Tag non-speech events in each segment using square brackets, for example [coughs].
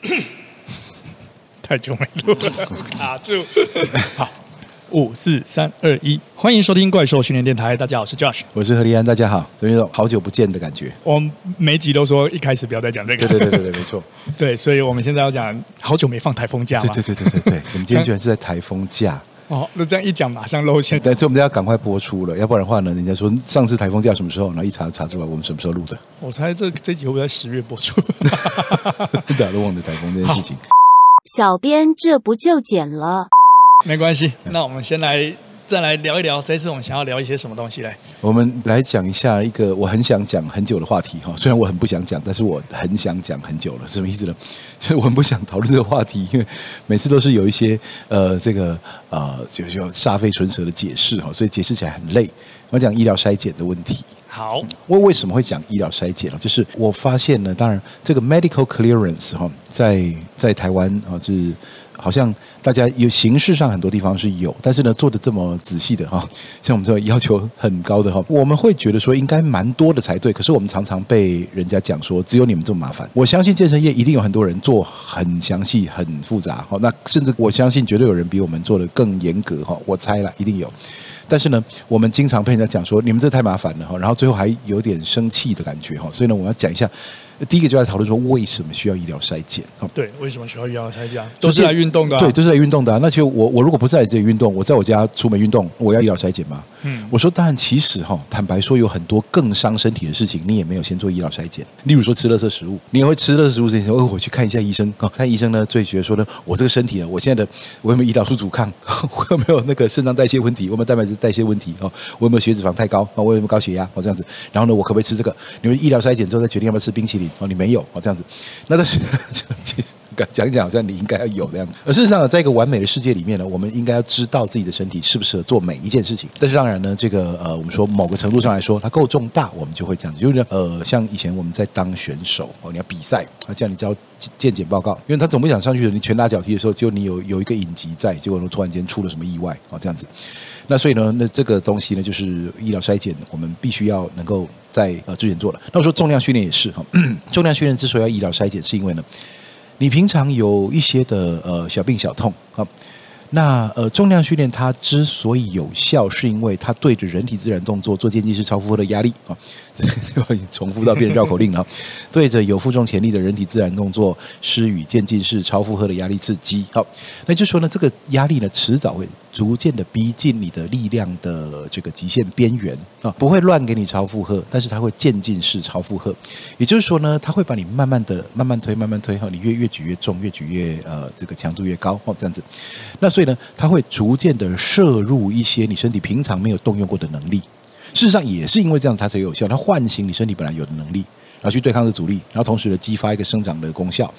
[coughs] 太久没录了，卡住。好，五四三二一，欢迎收听怪兽训练电台。大家好，我是 Josh，我是何立安。大家好，有一种好久不见的感觉。我们每集都说一开始不要再讲这个。对对对对对，没错。[laughs] 对，所以我们现在要讲好久没放台风假。对对对对对对，我们今天居然是在台风假。哦，那这样一讲马上露馅。对，所以我们要赶快播出了，要不然的话呢，人家说上次台风叫什么时候？然后一查查出来，我们什么时候录的？我猜这这集会不会在十月播出？[laughs] 大家都忘了台风这件事情。小编，这不就剪了？没关系，那我们先来。再来聊一聊，这次我们想要聊一些什么东西来？我们来讲一下一个我很想讲很久的话题哈，虽然我很不想讲，但是我很想讲很久了，什么意思呢？[laughs] 就是我很不想讨论这个话题，因为每次都是有一些呃这个呃就就煞费唇舌的解释哈，所以解释起来很累。我讲医疗筛检的问题。好，我为什么会讲医疗筛检呢？就是我发现呢，当然这个 medical clearance 哈，在在台湾啊是。好像大家有形式上很多地方是有，但是呢，做的这么仔细的哈，[laughs] 像我们这种要求很高的哈，我们会觉得说应该蛮多的才对。可是我们常常被人家讲说，只有你们这么麻烦。我相信健身业一定有很多人做很详细、很复杂哈，那甚至我相信绝对有人比我们做的更严格哈。我猜了，一定有。但是呢，我们经常被人家讲说，你们这太麻烦了哈，然后最后还有点生气的感觉哈。所以呢，我要讲一下。第一个就在讨论说，为什么需要医疗筛检？对，为什么需要医疗筛检？都是来运动的、啊，对，都是来运动的、啊。那其实我我如果不是来这里运动，我在我家出门运动，我要医疗筛检吗？嗯，我说当然，其实哈，坦白说，有很多更伤身体的事情，你也没有先做医疗筛检。例如说吃垃圾食物，你也会吃垃圾食物之前，哦，我去看一下医生。哦，看医生呢，最觉得说呢，我这个身体呢，我现在的我有没有胰岛素阻抗？[laughs] 我有没有那个肾脏代谢问题？我有没有蛋白质代谢问题？哦，我有没有血脂肪太高？哦，我有没有高血压？哦，这样子。然后呢，我可不可以吃这个？你们医疗筛检之后再决定要不要吃冰淇淋？哦，你没有哦，这样。子，那但是其实 [laughs] 讲一讲，好像你应该要有的样子。而事实上呢，在一个完美的世界里面呢，我们应该要知道自己的身体适不适合做每一件事情。但是当然呢，这个呃，我们说某个程度上来说，它够重大，我们就会这样子。就是呃，像以前我们在当选手哦，你要比赛，啊，叫你交健检报告，因为他总不想上去的。你拳打脚踢的时候，就你有有一个隐疾在，结果呢，突然间出了什么意外哦，这样子。那所以呢，那这个东西呢，就是医疗筛检，我们必须要能够在呃之前做了。那我说重量训练也是哈，重量训练之所以要医疗筛检，是因为呢，你平常有一些的呃小病小痛啊。那呃，重量训练它之所以有效，是因为它对着人体自然动作做渐进式超负荷的压力啊，[laughs] 重复到变成绕口令了。[laughs] 对着有负重潜力的人体自然动作施予渐进式超负荷的压力刺激。好，那就说呢，这个压力呢，迟早会逐渐的逼近你的力量的这个极限边缘啊，不会乱给你超负荷，但是它会渐进式超负荷。也就是说呢，它会把你慢慢的、慢慢推、慢慢推哈，你越越举越重，越举越呃这个强度越高哦，这样子。那所以呢，它会逐渐的摄入一些你身体平常没有动用过的能力。事实上，也是因为这样子，它才有效。它唤醒你身体本来有的能力，然后去对抗这阻力，然后同时呢，激发一个生长的功效。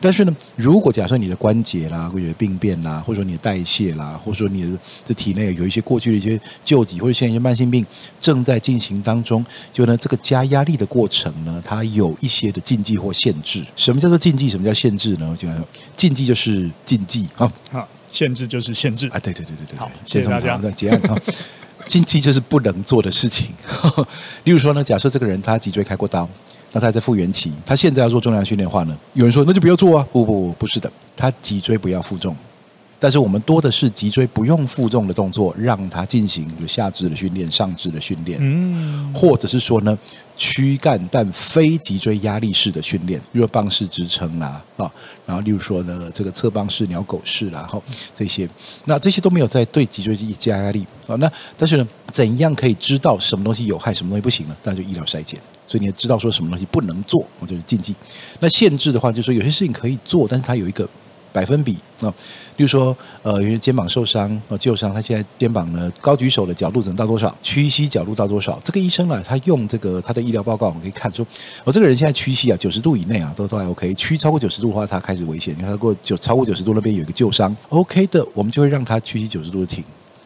但是呢，如果假设你的关节啦，或者病变啦，或者说你的代谢啦，或者说你的这体内有一些过去的一些旧疾，或者现在一些慢性病正在进行当中，就呢，这个加压力的过程呢，它有一些的禁忌或限制。什么叫做禁忌？什么叫限制呢？就禁忌就是禁忌啊，好，限制就是限制啊，对对对对对，好，谢谢大家。结案啊，禁忌就是不能做的事情。[laughs] 例如说呢，假设这个人他脊椎开过刀。那他在复原期，他现在要做重量训练的话呢？有人说那就不要做啊！不不不，不是的，他脊椎不要负重，但是我们多的是脊椎不用负重的动作，让它进行有下肢的训练、上肢的训练，嗯，或者是说呢，躯干但非脊椎压力式的训练，比如棒式支撑啦啊，然后例如说呢，这个侧棒式、鸟狗式啦，然后这些，那这些都没有在对脊椎加压力啊。那但是呢，怎样可以知道什么东西有害，什么东西不行呢？那就医疗筛检。所以你也知道说什么东西不能做，就是禁忌。那限制的话，就是说有些事情可以做，但是它有一个百分比啊。比如说，呃，因为肩膀受伤啊，旧伤，他现在肩膀呢高举手的角度只能到多少？屈膝角度到多少？这个医生呢，他用这个他的医疗报告，我们可以看出，我这个人现在屈膝啊九十度以内啊，都都还 OK。屈超过九十度的话，他开始危险，因为他过九超过九十度那边有一个旧伤，OK 的，我们就会让他屈膝九十度的停。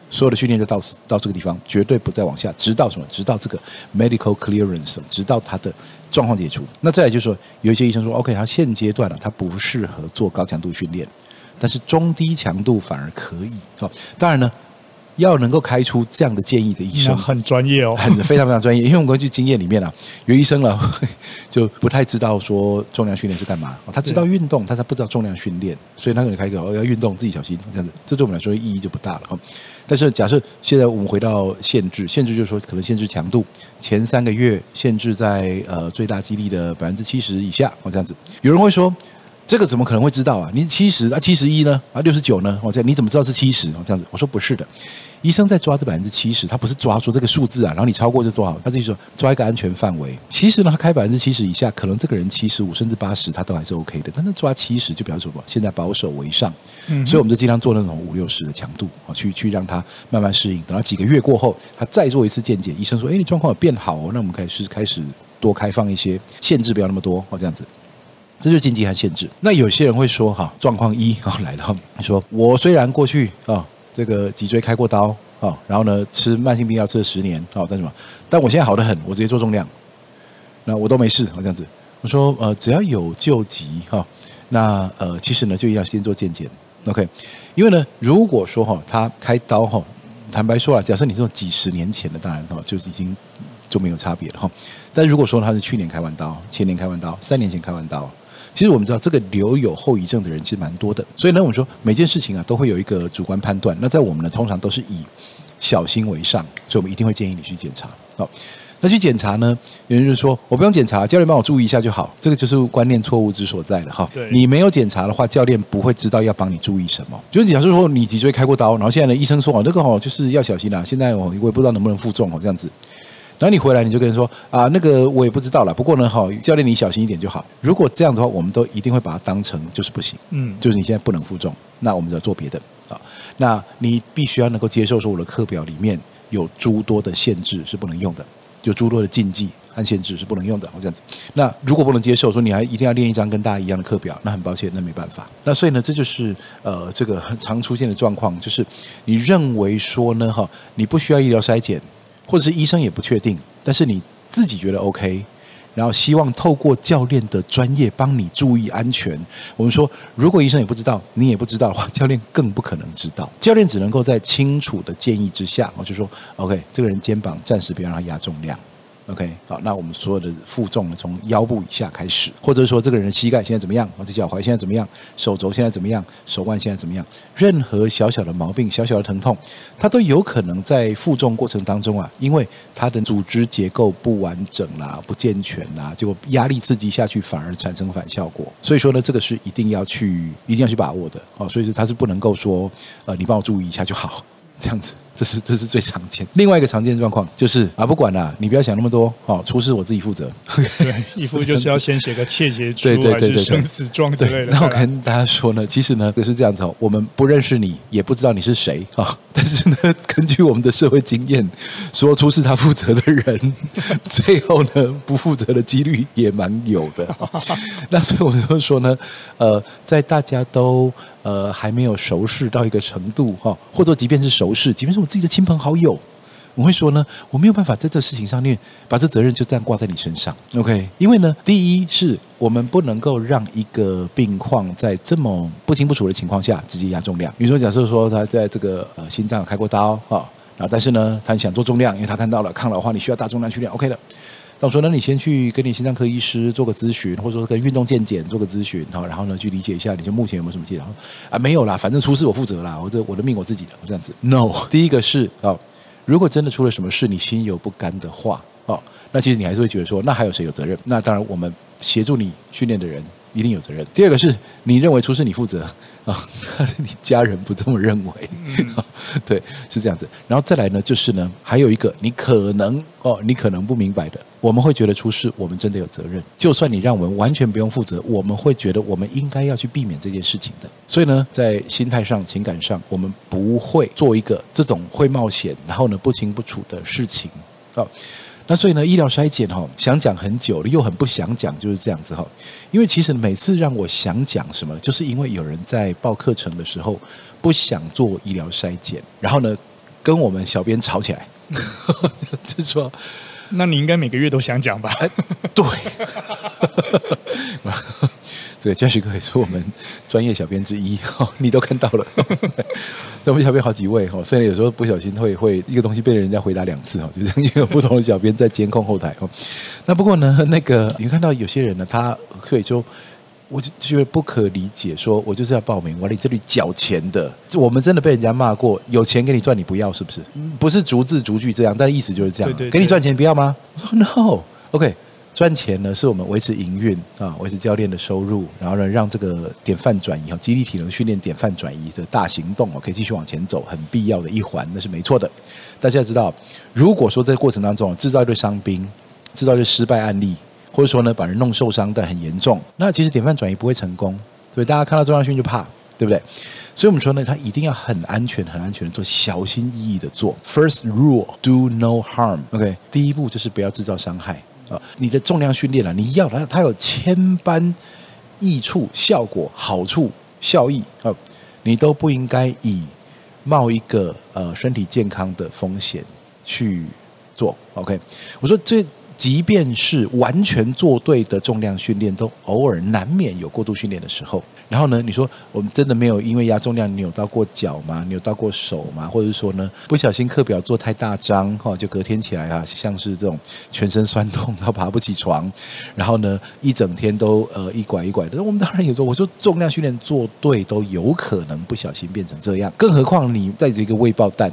所有的训练就到此到这个地方，绝对不再往下，直到什么？直到这个 medical clearance，直到他的状况解除。那再来就是说，有一些医生说，OK，他现阶段呢，他不适合做高强度训练，但是中低强度反而可以。哦，当然呢，要能够开出这样的建议的医生，很专业哦，很非常非常专业。[laughs] 因为我们根据经验里面啊，有医生了就不太知道说重量训练是干嘛，他知道运动，但他不知道重量训练，所以他可能开一个哦要运动自己小心这样子，这对我们来说意义就不大了哈。但是假设现在我们回到限制，限制就是说可能限制强度，前三个月限制在呃最大肌力的百分之七十以下哦这样子。有人会说。这个怎么可能会知道啊？你七十啊，七十一呢？啊，六十九呢？我这样你怎么知道是七十？这样子，我说不是的，医生在抓这百分之七十，他不是抓住这个数字啊，然后你超过就多少，他自己说抓一个安全范围。其实呢，他开百分之七十以下，可能这个人七十五甚至八十，他都还是 OK 的。但是抓七十就表示什么？现在保守为上，嗯，所以我们就尽量做那种五六十的强度啊，去去让他慢慢适应。等到几个月过后，他再做一次健检，医生说，哎，你状况有变好哦，那我们开始开始多开放一些限制，不要那么多哦，这样子。这就是禁忌和限制。那有些人会说：“哈，状况一啊来了，说我虽然过去啊这个脊椎开过刀啊，然后呢吃慢性病药吃了十年啊，但什么？但我现在好得很，我直接做重量，那我都没事啊这样子。我说呃，只要有救急哈，那呃其实呢就要先做健检，OK？因为呢，如果说哈他开刀哈，坦白说啊，假设你这种几十年前的，当然哈就已经就没有差别了哈。但如果说他是去年开完刀，前年开完刀，三年前开完刀。其实我们知道，这个留有后遗症的人其实蛮多的，所以呢，我们说每件事情啊都会有一个主观判断。那在我们呢，通常都是以小心为上，所以我们一定会建议你去检查。好，那去检查呢，有人就说我不用检查，教练帮我注意一下就好。这个就是观念错误之所在了哈。对你没有检查的话，教练不会知道要帮你注意什么。就是假设说你脊椎开过刀，然后现在呢医生说哦，这个哦就是要小心啦。现在我我也不知道能不能负重哦，这样子。然后你回来，你就跟人说啊，那个我也不知道了。不过呢，哈教练，你小心一点就好。如果这样的话，我们都一定会把它当成就是不行，嗯，就是你现在不能负重，那我们就要做别的啊。那你必须要能够接受说，我的课表里面有诸多的限制是不能用的，有诸多的禁忌和限制是不能用的。哦，这样子。那如果不能接受说，你还一定要练一张跟大家一样的课表，那很抱歉，那没办法。那所以呢，这就是呃这个很常出现的状况，就是你认为说呢，哈，你不需要医疗筛检。或者是医生也不确定，但是你自己觉得 OK，然后希望透过教练的专业帮你注意安全。我们说，如果医生也不知道，你也不知道的话，教练更不可能知道。教练只能够在清楚的建议之下，我就说 OK，这个人肩膀暂时别让他压重量。OK，好，那我们所有的负重呢，从腰部以下开始，或者说这个人的膝盖现在怎么样，或者脚踝现在怎么样，手肘现在怎么样，手腕现在怎么样，任何小小的毛病、小小的疼痛，它都有可能在负重过程当中啊，因为它的组织结构不完整啦、不健全啦，结果压力刺激下去反而产生反效果。所以说呢，这个是一定要去、一定要去把握的。哦，所以说它是不能够说，呃，你帮我注意一下就好，这样子。这是这是最常见。另外一个常见状况就是啊，不管了，你不要想那么多，哦，出事我自己负责。[laughs] 对，一副就是要先写个切结书，对对对对，生死状之类的。那我跟大家说呢，其实呢，就是这样子哦，我们不认识你，也不知道你是谁啊，但是呢，根据我们的社会经验，说出事他负责的人，[laughs] 最后呢，不负责的几率也蛮有的。[laughs] 那所以我就说呢，呃，在大家都。呃，还没有熟识到一个程度哈，或者即便是熟识，即便是我自己的亲朋好友，我会说呢，我没有办法在这事情上面把这责任就这样挂在你身上，OK？因为呢，第一是我们不能够让一个病况在这么不清不楚的情况下直接压重量。比如说，假设说他在这个呃心脏开过刀哈，然后但是呢，他想做重量，因为他看到了抗老化，你需要大重量训练，OK 的。那我说，那你先去跟你心脏科医师做个咨询，或者说跟运动健检做个咨询，好，然后呢去理解一下，你就目前有没有什么技能？啊，没有啦，反正出事我负责啦，我这我的命我自己的，这样子。No，第一个是哦，如果真的出了什么事，你心有不甘的话，哦，那其实你还是会觉得说，那还有谁有责任？那当然，我们协助你训练的人。一定有责任。第二个是你认为出事你负责啊，[laughs] 你家人不这么认为，啊、对，是这样子。然后再来呢，就是呢，还有一个你可能哦，你可能不明白的，我们会觉得出事，我们真的有责任。就算你让我们完全不用负责，我们会觉得我们应该要去避免这件事情的。所以呢，在心态上、情感上，我们不会做一个这种会冒险，然后呢不清不楚的事情啊。那所以呢，医疗衰减哈，想讲很久了，又很不想讲，就是这样子哈。因为其实每次让我想讲什么，就是因为有人在报课程的时候不想做医疗筛减，然后呢，跟我们小编吵起来，[laughs] 就说，那你应该每个月都想讲吧？对。这个 Josh 哥也是我们专业小编之一，[laughs] 你都看到了。[laughs] 我们小编好几位哈，虽然有时候不小心会会一个东西被人家回答两次哈，[laughs] 就是因为有不同的小编在监控后台哦。那不过呢，那个你看到有些人呢，他可以说。我就觉得不可理解，说我就是要报名，我来这里缴钱的。我们真的被人家骂过，有钱给你赚你不要，是不是？不是逐字逐句这样，但意思就是这样。对对对，给你赚钱不要吗？我说 No，OK，okay，赚钱呢是我们维持营运啊，维持教练的收入，然后呢让这个典范转移哈，肌力体能训练典范转移的大行动哦，可以继续往前走，很必要的一环，那是没错的。大家知道，如果说在过程当中制造一堆伤兵，制造一堆失败案例。或者说呢，把人弄受伤但很严重，那其实典范转移不会成功，所以大家看到重量训就怕，对不对？所以我们说呢，他一定要很安全、很安全的做，小心翼翼的做。First rule: do no harm. OK，第一步就是不要制造伤害啊！你的重量训练啊，你要它，它有千般益处、效果、好处、效益啊，你都不应该以冒一个呃身体健康的风险去做。OK，我说这。即便是完全做对的重量训练，都偶尔难免有过度训练的时候。然后呢，你说我们真的没有因为压重量扭到过脚吗？扭到过手吗？或者是说呢，不小心课表做太大张，哈，就隔天起来啊，像是这种全身酸痛，然后爬不起床，然后呢，一整天都呃一拐一拐的。我们当然有说，我说重量训练做对都有可能不小心变成这样，更何况你在这个未爆弹。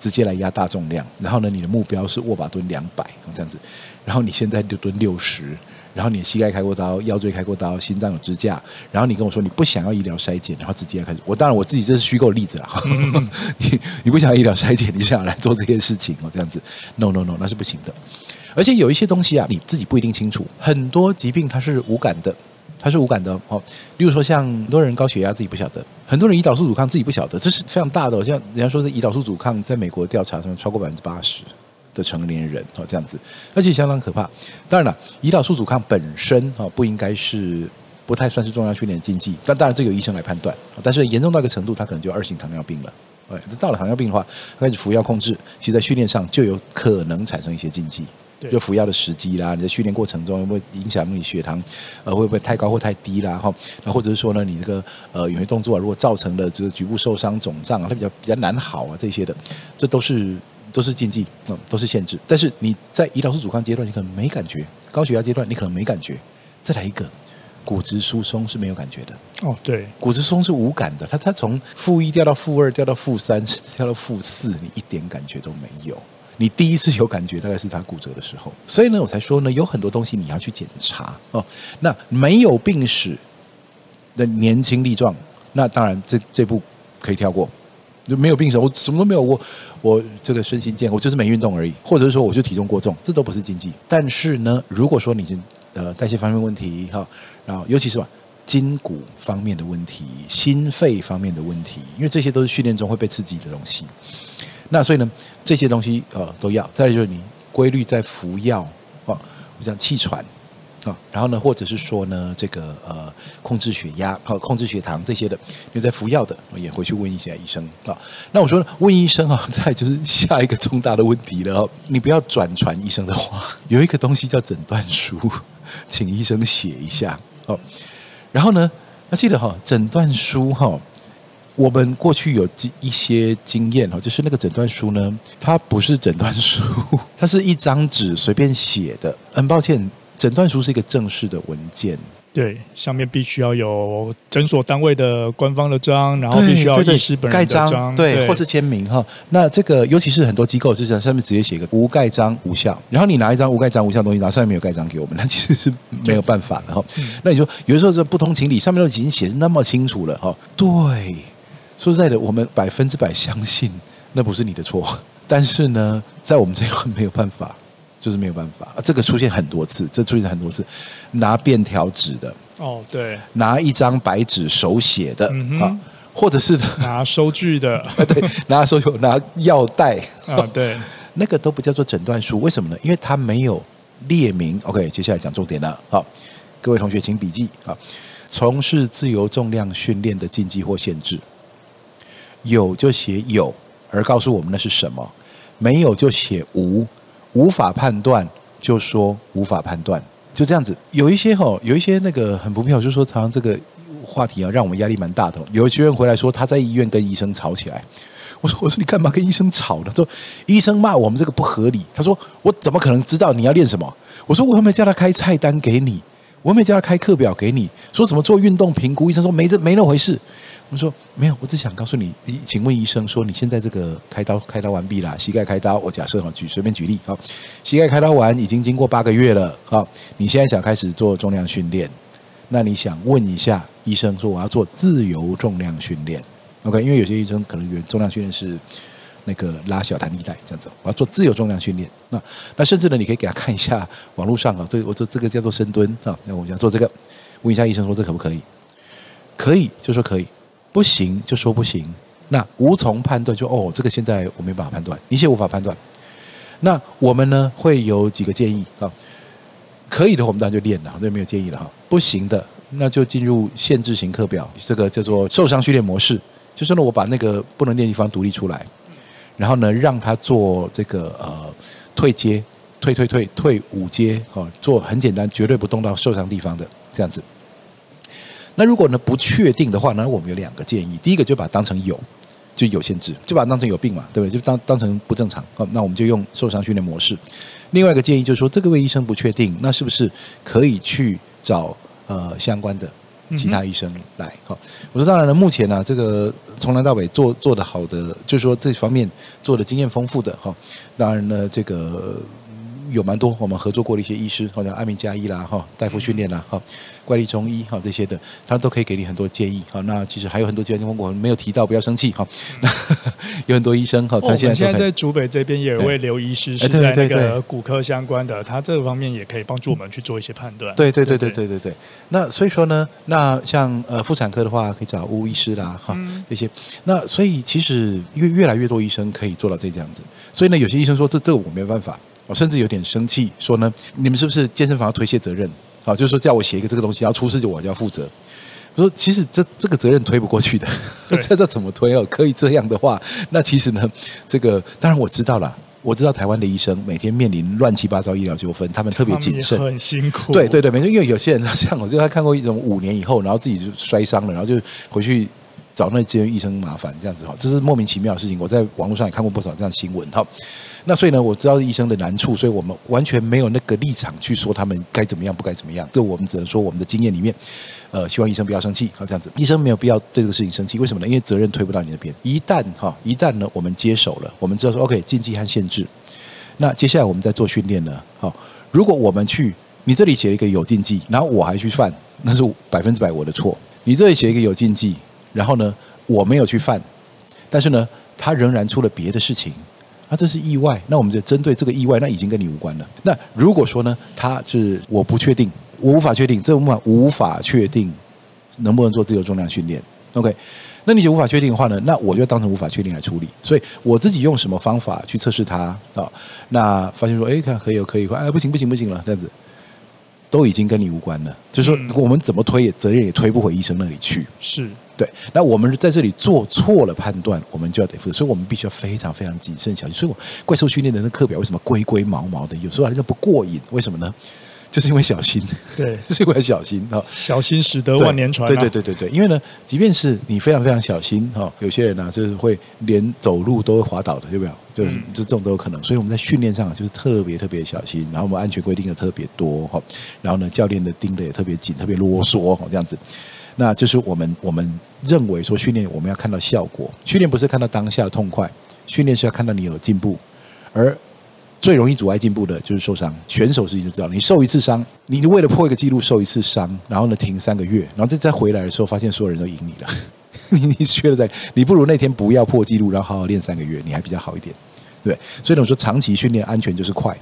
直接来压大重量，然后呢，你的目标是握把蹲两百这样子，然后你现在就蹲六十，然后你的膝盖开过刀，腰椎开过刀，心脏有支架，然后你跟我说你不想要医疗筛检，然后直接开始，我当然我自己这是虚构例子了，[laughs] 你你不想要医疗筛检，你想要来做这件事情哦，这样子，no no no，那是不行的，而且有一些东西啊，你自己不一定清楚，很多疾病它是无感的。它是无感的哦，例如说像很多人高血压自己不晓得，很多人胰岛素阻抗自己不晓得，这是非常大的。像人家说是胰岛素阻抗，在美国调查上超过百分之八十的成年人哦这样子，而且相当可怕。当然了，胰岛素阻抗本身哦不应该是不太算是重量训练禁忌，但当然这个由医生来判断。但是严重到一个程度，他可能就二型糖尿病了。哎，到了糖尿病的话，开始服药控制，其实在训练上就有可能产生一些禁忌。就服药的时机啦，你在训练过程中有没有影响你血糖？呃，会不会太高或太低啦？哈，那或者是说呢，你这个呃有些动作啊，如果造成了这个局部受伤、肿胀啊，它比较比较难好啊，这些的，这都是都是禁忌，嗯，都是限制。但是你在胰岛素阻抗阶段，你可能没感觉；高血压阶段，你可能没感觉。再来一个，骨质疏松是没有感觉的。哦，对，骨质疏松是无感的，它它从负一掉到负二，掉到负三，掉到负四，你一点感觉都没有。你第一次有感觉，大概是他骨折的时候，所以呢，我才说呢，有很多东西你要去检查哦。那没有病史的年轻力壮，那当然这这步可以跳过。就没有病史，我什么都没有，我我这个身心健，我就是没运动而已，或者是说我就体重过重，这都不是禁忌。但是呢，如果说你是呃代谢方面问题哈，然后尤其是吧筋骨方面的问题、心肺方面的问题，因为这些都是训练中会被刺激的东西。那所以呢，这些东西呃都要。再来就是你规律在服药啊，我想气喘啊，然后呢，或者是说呢，这个呃控制血压和控制血糖这些的，你在服药的，也回去问一下医生啊。那我说问医生啊，[laughs] 再就是下一个重大的问题了哦，你不要转传医生的话，[laughs] 有一个东西叫诊断书，请医生写一下哦。然后呢，要记得哈，诊断书哈。我们过去有一些经验哦，就是那个诊断书呢，它不是诊断书，[laughs] 它是一张纸随便写的。很抱歉，诊断书是一个正式的文件，对，上面必须要有诊所单位的官方的章，然后必须要医师本人的章，章对，对，或是签名哈。那这个尤其是很多机构，就是上面直接写一个无盖章无效。然后你拿一张无盖章无效的东西，拿上面没有盖章给我们，[laughs] 那其实是没有办法的哈。那你说有的时候这不通情理，上面都已经写的那么清楚了哈，对。说实在的，我们百分之百相信那不是你的错，但是呢，在我们这一块没有办法，就是没有办法。这个出现很多次，这出现很多次，拿便条纸的哦，对，拿一张白纸手写的啊、嗯，或者是拿收据的，[laughs] 对，拿收据，拿药袋。啊，对，[laughs] 那个都不叫做诊断书，为什么呢？因为它没有列明。OK，接下来讲重点了，好，各位同学请笔记。啊，从事自由重量训练的禁忌或限制。有就写有，而告诉我们那是什么；没有就写无，无法判断就说无法判断。就这样子。有一些哈、有一些那个很不妙，就说常常这个话题啊，让我们压力蛮大的。有学员回来说他在医院跟医生吵起来，我说我说你干嘛跟医生吵呢？说医生骂我们这个不合理。他说我怎么可能知道你要练什么？我说我有没有叫他开菜单给你？我有没有叫他开课表给你？说什么做运动评估？医生说没这没那回事。我说没有，我只想告诉你，请问医生说你现在这个开刀开刀完毕了，膝盖开刀，我假设哈举随便举例好，膝盖开刀完已经经过八个月了，好，你现在想开始做重量训练，那你想问一下医生说我要做自由重量训练，OK？因为有些医生可能原重量训练是那个拉小弹力带这样子，我要做自由重量训练，那那甚至呢，你可以给他看一下网络上啊，这我做这个叫做深蹲啊，那我想做这个，问一下医生说这可不可以？可以就说可以。不行就说不行，那无从判断就哦，这个现在我没办法判断，一切无法判断。那我们呢会有几个建议啊？可以的话，我们当然就练了，那没有建议了哈。不行的，那就进入限制型课表，这个叫做受伤训练模式。就是呢，我把那个不能练的地方独立出来，然后呢，让他做这个呃退阶、退退退退五阶，哦，做很简单，绝对不动到受伤地方的这样子。那如果呢不确定的话呢，我们有两个建议。第一个就把它当成有，就有限制，就把它当成有病嘛，对不对？就当当成不正常。好，那我们就用受伤训练模式。另外一个建议就是说，这个位医生不确定，那是不是可以去找呃相关的其他医生来？好，我说当然了，目前呢、啊，这个从南到北做做的好的，就是说这方面做的经验丰富的哈。当然呢，这个。有蛮多我们合作过的一些医师，好像安民加医啦，哈，大夫训练啦，哈，怪力中医哈这些的，他都可以给你很多建议。哈，那其实还有很多建议，我没有提到，不要生气哈。[laughs] 有很多医生哈，他现在现在在竹北这边也有位刘医师是在那个骨科相关的，他这个方面也可以帮助我们去做一些判断。对对对对对对对。那所以说呢，那像呃妇产科的话，可以找吴医师啦，哈这些。那所以其实越越来越多医生可以做到这这样子。所以呢，有些医生说这这个我没有办法。我甚至有点生气，说呢，你们是不是健身房要推卸责任？好，就是说叫我写一个这个东西，要出事就我就要负责。我说其实这这个责任推不过去的，[laughs] 这这怎么推哦？可以这样的话，那其实呢，这个当然我知道了，我知道台湾的医生每天面临乱七八糟医疗纠纷，他们特别谨慎，很辛苦。对对对，没错，因为有些人 [laughs] 像我，就他看过一种五年以后，然后自己就摔伤了，然后就回去。找那间医生麻烦这样子哈，这是莫名其妙的事情。我在网络上也看过不少这样的新闻哈。那所以呢，我知道医生的难处，所以我们完全没有那个立场去说他们该怎么样，不该怎么样。这我们只能说我们的经验里面，呃，希望医生不要生气，好这样子。医生没有必要对这个事情生气，为什么呢？因为责任推不到你那边。一旦哈，一旦呢，我们接手了，我们知道说 OK 禁忌和限制。那接下来我们在做训练呢，好，如果我们去你这里写一个有禁忌，然后我还去犯，那是百分之百我的错。你这里写一个有禁忌，然后呢？我没有去犯，但是呢，他仍然出了别的事情，那这是意外。那我们就针对这个意外，那已经跟你无关了。那如果说呢，他是我不确定，我无法确定，这无法无法确定能不能做自由重量训练。OK，那你就无法确定的话呢，那我就当成无法确定来处理。所以我自己用什么方法去测试它啊？那发现说，哎，看可以哦可以，哎，不行不行不行了，这样子。都已经跟你无关了，就是说我们怎么推也责任也推不回医生那里去。是对，那我们在这里做错了判断，我们就要得负责，所以我们必须要非常非常谨慎小心。所以我怪兽训练的那课表为什么龟龟毛毛的，有时候好像不过瘾？为什么呢？就是因为小心，对，[laughs] 就是因为小心哈，小心使得万年船，啊。对对对对对，因为呢，即便是你非常非常小心哈，有些人呢，啊，就是会连走路都会滑倒的，对不对？就就这种都有可能。所以我们在训练上就是特别特别小心，然后我们安全规定的特别多哈，然后呢，教练的盯的也特别紧，特别啰嗦哈，这样子。那就是我们我们认为说训练我们要看到效果，训练不是看到当下的痛快，训练是要看到你有进步，而。最容易阻碍进步的就是受伤。选手自己就知道，你受一次伤，你为了破一个记录受一次伤，然后呢停三个月，然后再再回来的时候，发现所有人都赢你了。[laughs] 你你缺了在，你不如那天不要破纪录，然后好好练三个月，你还比较好一点，对。所以，我说长期训练安全就是快。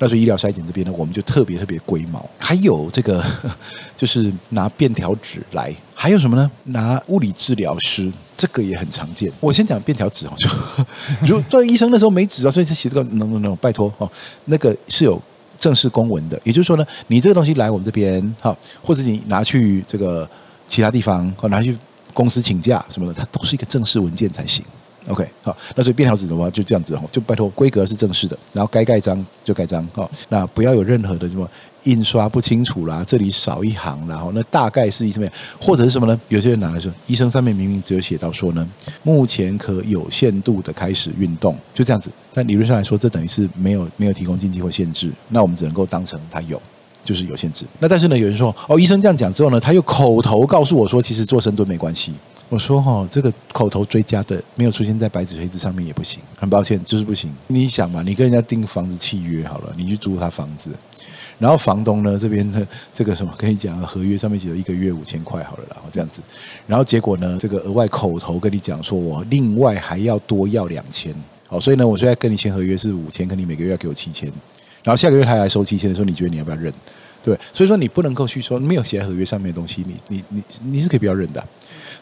那所以医疗筛检这边呢，我们就特别特别龟毛。还有这个，就是拿便条纸来，还有什么呢？拿物理治疗师。这个也很常见。我先讲便条纸哦，就如果做医生的时候没纸啊，所以他写这个，no no no，拜托哦，那个是有正式公文的。也就是说呢，你这个东西来我们这边，哈，或者你拿去这个其他地方，或拿去公司请假什么的，它都是一个正式文件才行。OK，好，那所以便条纸的话就这样子哈，就拜托规格是正式的，然后该盖章就盖章，好，那不要有任何的什么印刷不清楚啦，这里少一行，然后那大概是什么样，或者是什么呢？有些人拿来说，医生上面明明只有写到说呢，目前可有限度的开始运动，就这样子，但理论上来说，这等于是没有没有提供禁忌或限制，那我们只能够当成它有。就是有限制。那但是呢，有人说哦，医生这样讲之后呢，他又口头告诉我说，其实做深蹲没关系。我说哈、这个口头追加的没有出现在白纸黑字上面也不行。很抱歉，就是不行。你想嘛，你跟人家订房子契约好了，你去租他房子，然后房东呢这边的这个什么跟你讲，合约上面写了一个月五千块好了，然后这样子，然后结果呢，这个额外口头跟你讲说我另外还要多要两千，好，所以呢，我现在跟你签合约是五千，可你每个月要给我七千。然后下个月他来收七千的时候，你觉得你要不要认？对，所以说你不能够去说没有写在合约上面的东西，你你你你是可以不要认的。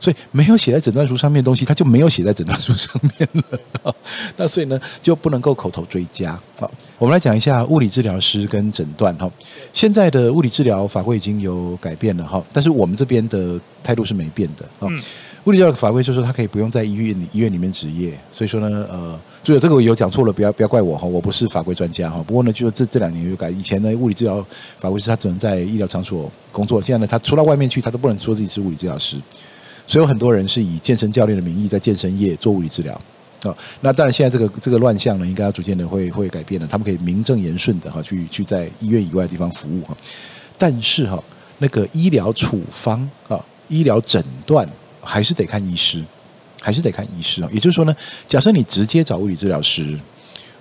所以没有写在诊断书上面的东西，它就没有写在诊断书上面了。[laughs] 那所以呢，就不能够口头追加。好，我们来讲一下物理治疗师跟诊断哈。现在的物理治疗法规已经有改变了哈，但是我们这边的态度是没变的啊。物理治疗法规就是说，他可以不用在医院医院里面执业。所以说呢，呃。所以这个我有讲错了，不要不要怪我哈，我不是法规专家哈。不过呢，就这这两年有改，以前呢，物理治疗法规是他只能在医疗场所工作，现在呢，他出到外面去，他都不能说自己是物理治疗师。所以有很多人是以健身教练的名义在健身业做物理治疗啊。那当然，现在这个这个乱象呢，应该要逐渐的会会改变的。他们可以名正言顺的哈，去去在医院以外的地方服务哈。但是哈，那个医疗处方啊，医疗诊断还是得看医师。还是得看医师啊，也就是说呢，假设你直接找物理治疗师，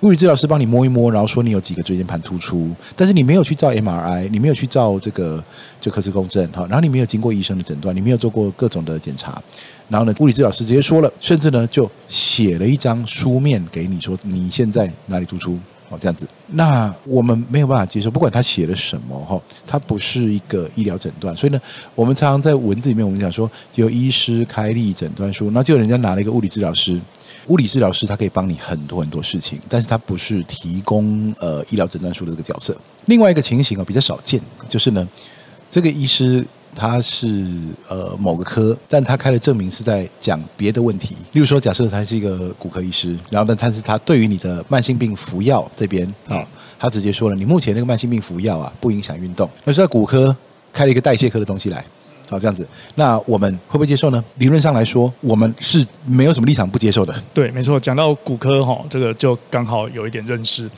物理治疗师帮你摸一摸，然后说你有几个椎间盘突出，但是你没有去照 MRI，你没有去照这个就核磁共振哈，然后你没有经过医生的诊断，你没有做过各种的检查，然后呢，物理治疗师直接说了，甚至呢就写了一张书面给你说你现在哪里突出。哦，这样子，那我们没有办法接受，不管他写了什么哈，他不是一个医疗诊断，所以呢，我们常常在文字里面，我们讲说有医师开立诊断书，那就人家拿了一个物理治疗师，物理治疗师他可以帮你很多很多事情，但是他不是提供呃医疗诊断书的这个角色。另外一个情形啊，比较少见，就是呢，这个医师。他是呃某个科，但他开的证明是在讲别的问题。例如说，假设他是一个骨科医师，然后呢，但是他对于你的慢性病服药这边啊，他直接说了，你目前那个慢性病服药啊，不影响运动。那是在骨科开了一个代谢科的东西来。好，这样子，那我们会不会接受呢？理论上来说，我们是没有什么立场不接受的。对，没错。讲到骨科哈，这个就刚好有一点认识。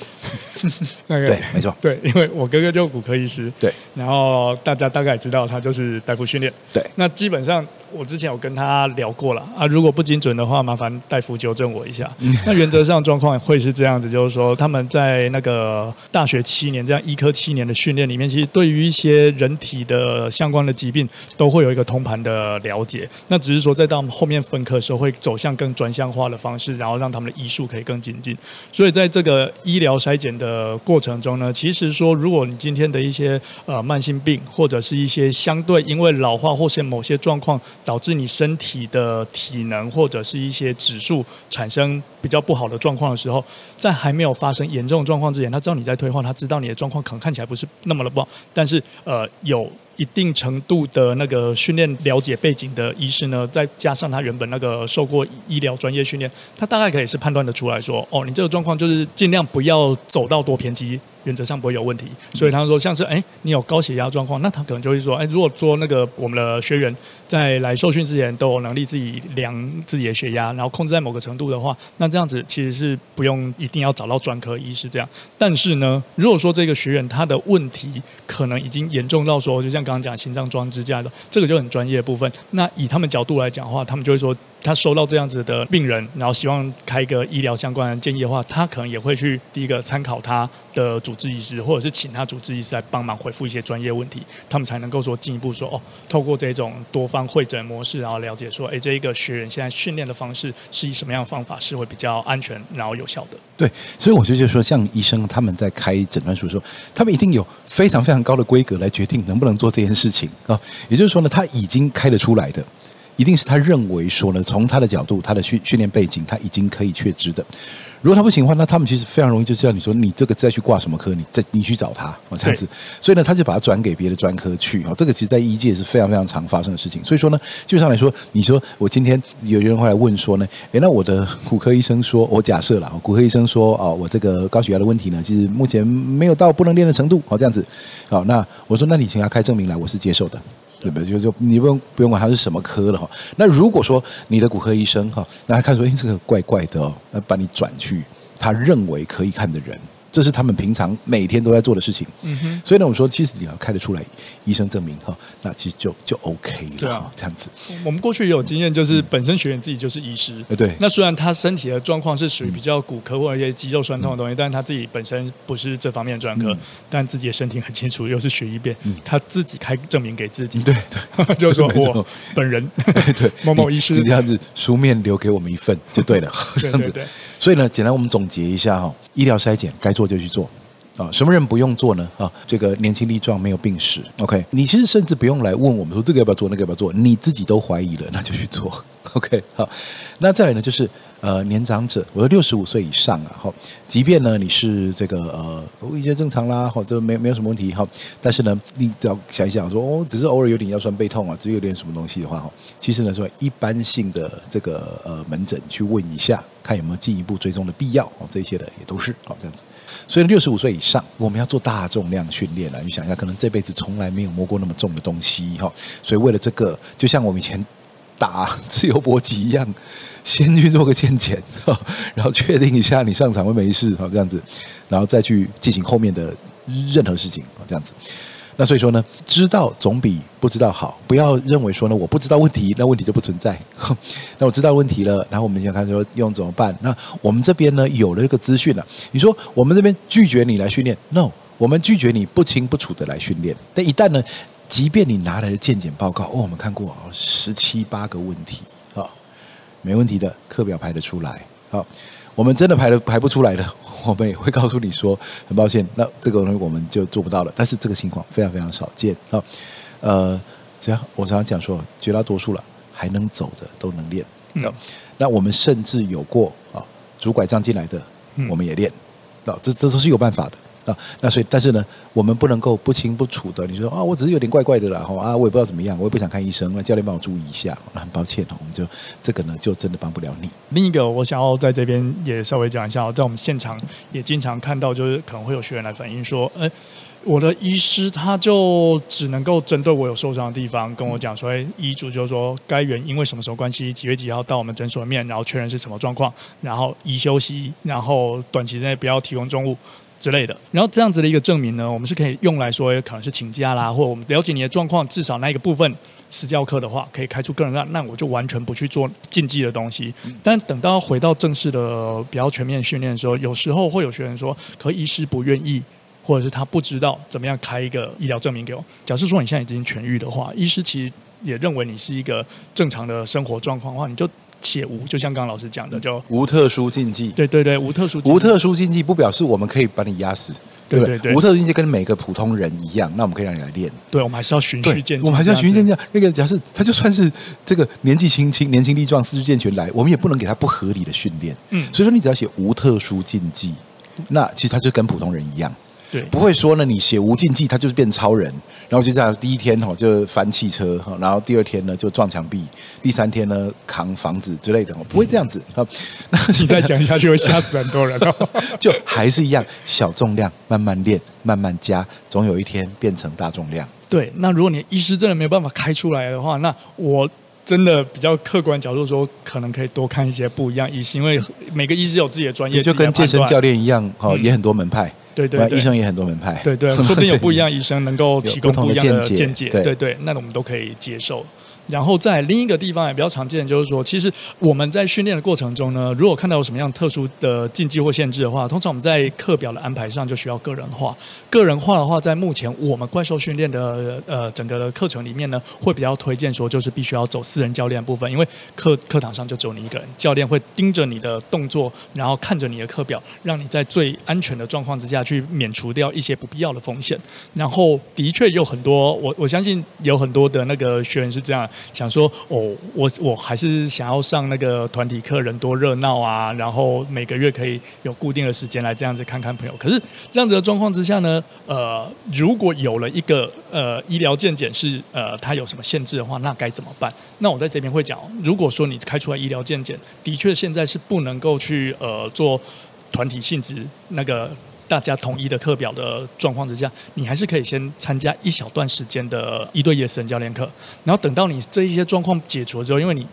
[laughs] 那个对，没错。[laughs] 对，因为我哥哥就骨科医师。对。然后大家大概知道他就是大夫训练。对。那基本上我之前有跟他聊过了啊，如果不精准的话，麻烦大夫纠正我一下。[laughs] 那原则上状况会是这样子，就是说他们在那个大学七年这样医科七年的训练里面，其实对于一些人体的相关的疾病。都会有一个通盘的了解，那只是说在到后面分科的时候会走向更专项化的方式，然后让他们的医术可以更精进。所以在这个医疗筛检的过程中呢，其实说如果你今天的一些呃慢性病，或者是一些相对因为老化或是某些状况导致你身体的体能或者是一些指数产生比较不好的状况的时候，在还没有发生严重状况之前，他知道你在退化，他知道你的状况可能看起来不是那么的不好，但是呃有。一定程度的那个训练了解背景的医师呢，再加上他原本那个受过医疗专业训练，他大概可以是判断得出来说，哦，你这个状况就是尽量不要走到多偏激。原则上不会有问题，所以他说像是哎，你有高血压状况，那他可能就会说哎，如果做那个我们的学员 [laughs] 在来受训之前都有能力自己量自己的血压，然后控制在某个程度的话，那这样子其实是不用一定要找到专科医师这样。但是呢，如果说这个学员他的问题可能已经严重到说，就像刚刚讲心脏装支架的，这个就很专业部分。那以他们角度来讲的话，他们就会说。他收到这样子的病人，然后希望开一个医疗相关的建议的话，他可能也会去第一个参考他的主治医师，或者是请他主治医师来帮忙回复一些专业问题，他们才能够说进一步说哦，透过这种多方会诊模式，然后了解说，哎，这一个学员现在训练的方式是以什么样的方法是会比较安全，然后有效的。对，所以我就觉得说，像医生他们在开诊断书的时候，他们一定有非常非常高的规格来决定能不能做这件事情啊。也就是说呢，他已经开得出来的。一定是他认为说呢，从他的角度，他的训训练背景，他已经可以确知的。如果他不行的话，那他们其实非常容易就知道你说，你这个再去挂什么科，你再你去找他哦，这样子。所以呢，他就把它转给别的专科去哦。这个其实，在医界是非常非常常发生的事情。所以说呢，基本上来说，你说我今天有人会来问说呢，诶，那我的骨科医生说，我假设了，骨科医生说，哦，我这个高血压的问题呢，其实目前没有到不能练的程度，哦，这样子。好，那我说，那你请他开证明来，我是接受的。对不对？就就你不用不用管他是什么科了哈。那如果说你的骨科医生哈，那他看说，哎，这个怪怪的哦，那把你转去他认为可以看的人。这是他们平常每天都在做的事情，嗯哼。所以呢，我们说其实你要开得出来医生证明哈，那其实就就 OK 了，对啊，这样子。我们过去也有经验，就是本身学员自己就是医师，哎，对。那虽然他身体的状况是属于比较骨科或者一些肌肉酸痛的东西，但是他自己本身不是这方面的专科，但自己的身体很清楚，又是学医变，他自己开证明给自己，对对，[laughs] 就是说 [laughs] 我本人 [laughs] 对某某医师。这样子书面留给我们一份就对了，这样子。所以呢，简单我们总结一下哈，医疗筛检该做就去做啊，什么人不用做呢？啊，这个年轻力壮没有病史，OK，你其实甚至不用来问我们说这个要不要做，那个要不要做，你自己都怀疑了，[laughs] 那就去做，[laughs] OK，好，那再来呢就是。呃，年长者，我说六十五岁以上啊，哈，即便呢你是这个呃，一些正常啦，或者没没有什么问题哈，但是呢，你只要想一想说，哦，只是偶尔有点腰酸背痛啊，只有点什么东西的话哈，其实呢说一般性的这个呃门诊去问一下，看有没有进一步追踪的必要哦，这些的也都是哦这样子。所以六十五岁以上，我们要做大重量训练了，你想一下，可能这辈子从来没有摸过那么重的东西哈，所以为了这个，就像我们以前。打自由搏击一样，[laughs] 先去做个健检，然后确定一下你上场会没事，好这样子，然后再去进行后面的任何事情，这样子。那所以说呢，知道总比不知道好。不要认为说呢，我不知道问题，那问题就不存在。[laughs] 那我知道问题了，然后我们想看说用怎么办？那我们这边呢有了一个资讯了。你说我们这边拒绝你来训练？No，我们拒绝你不清不楚的来训练。但一旦呢？即便你拿来的健检报告，哦，我们看过啊，十七八个问题啊，没问题的，课表排得出来。好，我们真的排的排不出来的，[laughs] 我们也会告诉你说，很抱歉，那这个东西我们就做不到了。但是这个情况非常非常少见啊。呃，只要我常常讲说，绝大多数了还能走的都能练。嗯，那我们甚至有过啊，拄拐杖进来的，我们也练。啊，这这都是有办法的。那所以，但是呢，我们不能够不清不楚的。你说啊，我只是有点怪怪的啦，啊，我也不知道怎么样，我也不想看医生，那教练帮我注意一下。那很抱歉，我们就这个呢，就真的帮不了你。另一个，我想要在这边也稍微讲一下，在我们现场也经常看到，就是可能会有学员来反映说，呃，我的医师他就只能够针对我有受伤的地方跟我讲说，哎，医嘱就是说该员因为什么什么关系，几月几号到我们诊所面，然后确认是什么状况，然后宜休息，然后短期内不要提供重物。之类的，然后这样子的一个证明呢，我们是可以用来说，可能是请假啦，或者我们了解你的状况，至少那一个部分私教课的话，可以开出个人案，那我就完全不去做禁忌的东西。但等到回到正式的比较全面训练的时候，有时候会有学员说，可医师不愿意，或者是他不知道怎么样开一个医疗证明给我。假设说你现在已经痊愈的话，医师其实也认为你是一个正常的生活状况的话，你就。且无，就像刚刚老师讲的，就无特殊禁忌。对对对，无特殊无特殊禁忌不表示我们可以把你压死，对不对？对对对，无特殊禁忌跟每个普通人一样，那我们可以让你来练。对，我们还是要循序渐进。我们还是要循序渐进。那个假设他就算是这个年纪轻轻、年轻力壮、四肢健全来，我们也不能给他不合理的训练。嗯，所以说你只要写无特殊禁忌，那其实他就跟普通人一样。对，不会说呢，你写无禁忌，他就是变超人，然后就这样，第一天哈就翻汽车，然后第二天呢就撞墙壁，第三天呢扛房子之类的，不会这样子。[laughs] 那你再讲下去会吓死很多人哦。[laughs] 就还是一样，小重量慢慢练，慢慢加，总有一天变成大重量。对，那如果你医师真的没有办法开出来的话，那我真的比较客观角度说，可能可以多看一些不一样医师，因为每个医师有自己的专业，就跟健身教练一样，哈，也很多门派。对对，对，医生也很多门派。对对，说不定有不一样医生能够提供不一样的见解。对对，那我们都可以接受。然后在另一个地方也比较常见，就是说，其实我们在训练的过程中呢，如果看到有什么样特殊的禁忌或限制的话，通常我们在课表的安排上就需要个人化。个人化的话，在目前我们怪兽训练的呃整个的课程里面呢，会比较推荐说，就是必须要走私人教练部分，因为课课堂上就只有你一个人，教练会盯着你的动作，然后看着你的课表，让你在最安全的状况之下去免除掉一些不必要的风险。然后的确有很多，我我相信有很多的那个学员是这样。想说哦，我我还是想要上那个团体课，人多热闹啊，然后每个月可以有固定的时间来这样子看看朋友。可是这样子的状况之下呢，呃，如果有了一个呃医疗健检是呃它有什么限制的话，那该怎么办？那我在这边会讲，如果说你开出来医疗健检，的确现在是不能够去呃做团体性质那个。大家统一的课表的状况之下，你还是可以先参加一小段时间的一对一的私人教练课，然后等到你这一些状况解除之后，因为你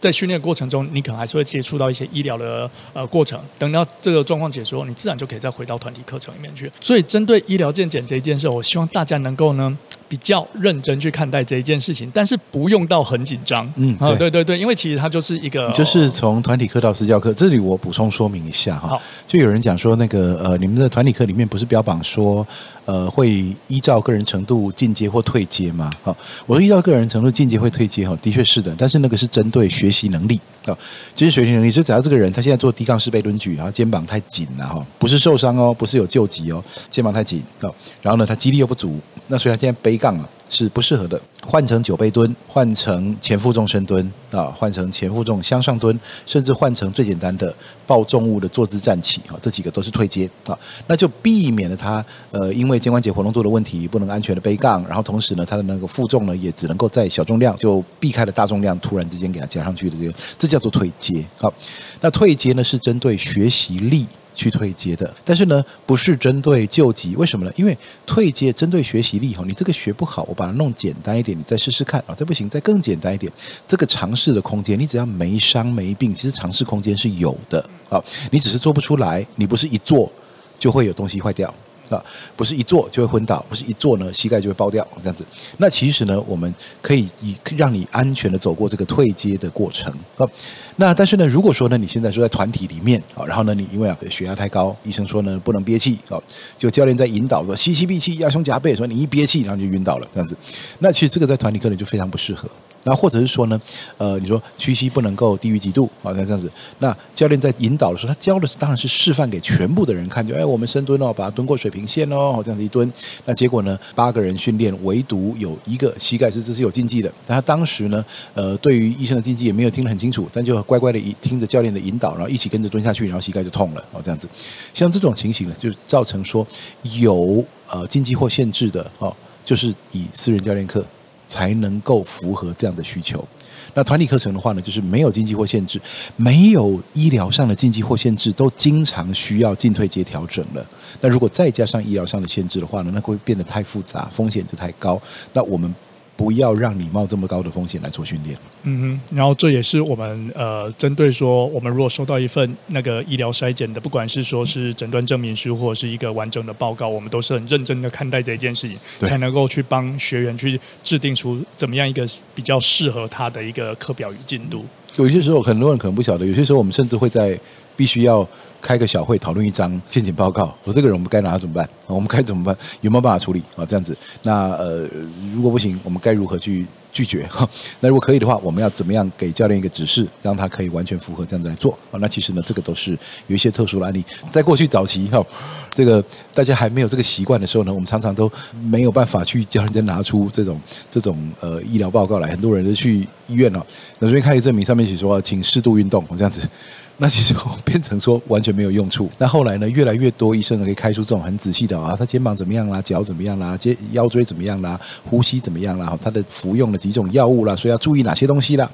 在训练过程中，你可能还是会接触到一些医疗的呃过程，等到这个状况解除，你自然就可以再回到团体课程里面去。所以，针对医疗健检这一件事，我希望大家能够呢。比较认真去看待这一件事情，但是不用到很紧张。嗯，对对对对，因为其实它就是一个，就是从团体课到私教课。这里我补充说明一下哈，就有人讲说那个呃，你们的团体课里面不是标榜说呃会依照个人程度进阶或退阶吗？好，我说依照个人程度进阶会退阶哈，的确是的，但是那个是针对学习能力啊，其实水平能力是只要这个人他现在做低杠式背蹲举，然后肩膀太紧了哈，不是受伤哦，不是有救急哦，肩膀太紧哦，然后呢他肌力又不足，那所以他现在背杠了。是不适合的，换成久背蹲，换成前负重深蹲啊，换成前负重向上蹲，甚至换成最简单的抱重物的坐姿站起啊，这几个都是退阶啊，那就避免了他呃因为肩关节活动度的问题不能安全的背杠，然后同时呢他的那个负重呢也只能够在小重量就避开了大重量突然之间给他加上去的这个，这叫做退阶。好，那退阶呢是针对学习力。去退阶的，但是呢，不是针对救急，为什么呢？因为退阶针对学习力哈，你这个学不好，我把它弄简单一点，你再试试看啊，再不行再更简单一点，这个尝试的空间，你只要没伤没病，其实尝试空间是有的啊，你只是做不出来，你不是一做就会有东西坏掉。啊，不是一坐就会昏倒，不是一坐呢膝盖就会爆掉这样子。那其实呢，我们可以以让你安全的走过这个退阶的过程。啊，那但是呢，如果说呢，你现在说在团体里面啊，然后呢，你因为啊血压太高，医生说呢不能憋气啊，就教练在引导说吸气闭气压胸夹背，说你一憋气然后你就晕倒了这样子。那其实这个在团体课里就非常不适合。那或者是说呢，呃，你说屈膝不能够低于几度啊？那这样子，那教练在引导的时候，他教的是当然是示范给全部的人看，就哎，我们深蹲哦，把它蹲过水平线哦，这样子一蹲。那结果呢，八个人训练，唯独有一个膝盖是这是有禁忌的。但他当时呢，呃，对于医生的禁忌也没有听得很清楚，但就乖乖的听着教练的引导，然后一起跟着蹲下去，然后膝盖就痛了哦，这样子。像这种情形呢，就造成说有呃禁忌或限制的哦，就是以私人教练课。才能够符合这样的需求。那团体课程的话呢，就是没有经济或限制，没有医疗上的经济或限制，都经常需要进退阶调整了。那如果再加上医疗上的限制的话呢，那会变得太复杂，风险就太高。那我们。不要让你冒这么高的风险来做训练。嗯哼，然后这也是我们呃，针对说，我们如果收到一份那个医疗筛检的，不管是说是诊断证明书或者是一个完整的报告，我们都是很认真的看待这件事情，才能够去帮学员去制定出怎么样一个比较适合他的一个课表与进度。有些时候很多人可能不晓得，有些时候我们甚至会在必须要。开个小会讨论一张健检报告，我这个人我们该拿怎么办？我们该怎么办？有没有办法处理啊？这样子，那呃，如果不行，我们该如何去拒绝？[laughs] 哈那如果可以的话，我们要怎么样给教练一个指示，让他可以完全符合这样子来做？啊，那其实呢，这个都是有一些特殊的案例。在过去早期哈，这个大家还没有这个习惯的时候呢，我们常常都没有办法去教人家拿出这种这种呃医疗报告来，很多人都去医院了，那这边开一证明，上面写说请适度运动，这样子。[laughs] 那其实变成说完全没有用处。那后来呢，越来越多医生可以开出这种很仔细的啊，他肩膀怎么样啦，脚怎么样啦，肩腰椎怎么样啦，呼吸怎么样啦，他的服用了几种药物啦，所以要注意哪些东西啦。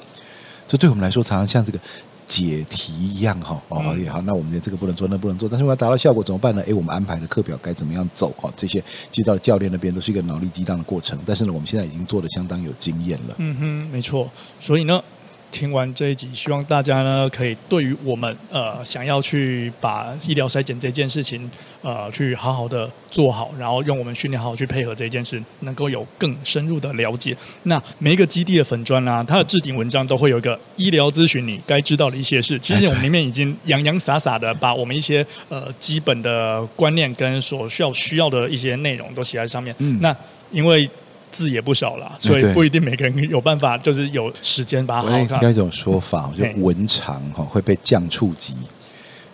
这对我们来说，常常像这个解题一样哈。哦，也，好，那我们的这个不能做，那不能做，但是我要达到效果怎么办呢？诶，我们安排的课表该怎么样走哈？这些其实到了教练那边都是一个脑力激荡的过程。但是呢，我们现在已经做的相当有经验了。嗯哼，没错。所以呢。听完这一集，希望大家呢可以对于我们呃想要去把医疗筛检这件事情呃去好好的做好，然后用我们训练好好去配合这件事，能够有更深入的了解。那每一个基地的粉砖啊，它的置顶文章都会有一个医疗咨询你该知道的一些事。其实我们里面已经洋洋洒洒的把我们一些呃基本的观念跟所需要需要的一些内容都写在上面。嗯，那因为。字也不少了，所以不一定每个人有办法，就是有时间把它好好看。听一种说法，就文长哈会被降触及，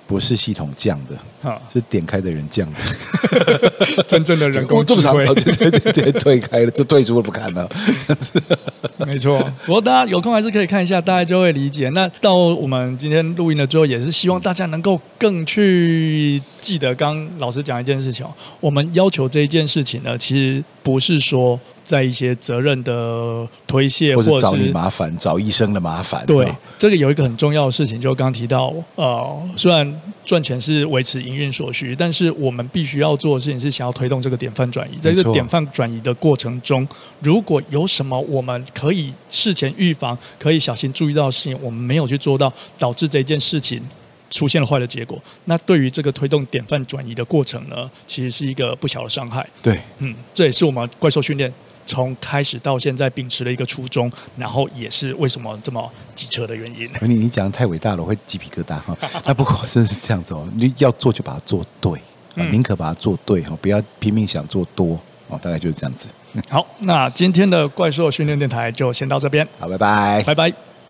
不是系统降的，啊是点开的人降的，[laughs] 真正的人工智慧。对对对，退开了，这退出了不看了。[laughs] 没错，不过大家有空还是可以看一下，大家就会理解。那到我们今天录音的最后，也是希望大家能够更去记得，刚老师讲一件事情，我们要求这一件事情呢，其实不是说。在一些责任的推卸，或者找你麻烦，找医生的麻烦。对，这个有一个很重要的事情，就刚刚提到，呃，虽然赚钱是维持营运所需，但是我们必须要做的事情是想要推动这个典范转移。在这个典范转移的过程中，如果有什么我们可以事前预防、可以小心注意到的事情，我们没有去做到，导致这件事情出现了坏的结果，那对于这个推动典范转移的过程呢，其实是一个不小的伤害。对，嗯，这也是我们怪兽训练。从开始到现在秉持了一个初衷，然后也是为什么这么机车的原因。你你讲的太伟大了，我会鸡皮疙瘩哈。[laughs] 那不过真的是这样子哦，你要做就把它做对，宁可把它做对哈，不要拼命想做多哦。大概就是这样子。好，那今天的怪兽训练电台就先到这边。好，拜拜，拜拜。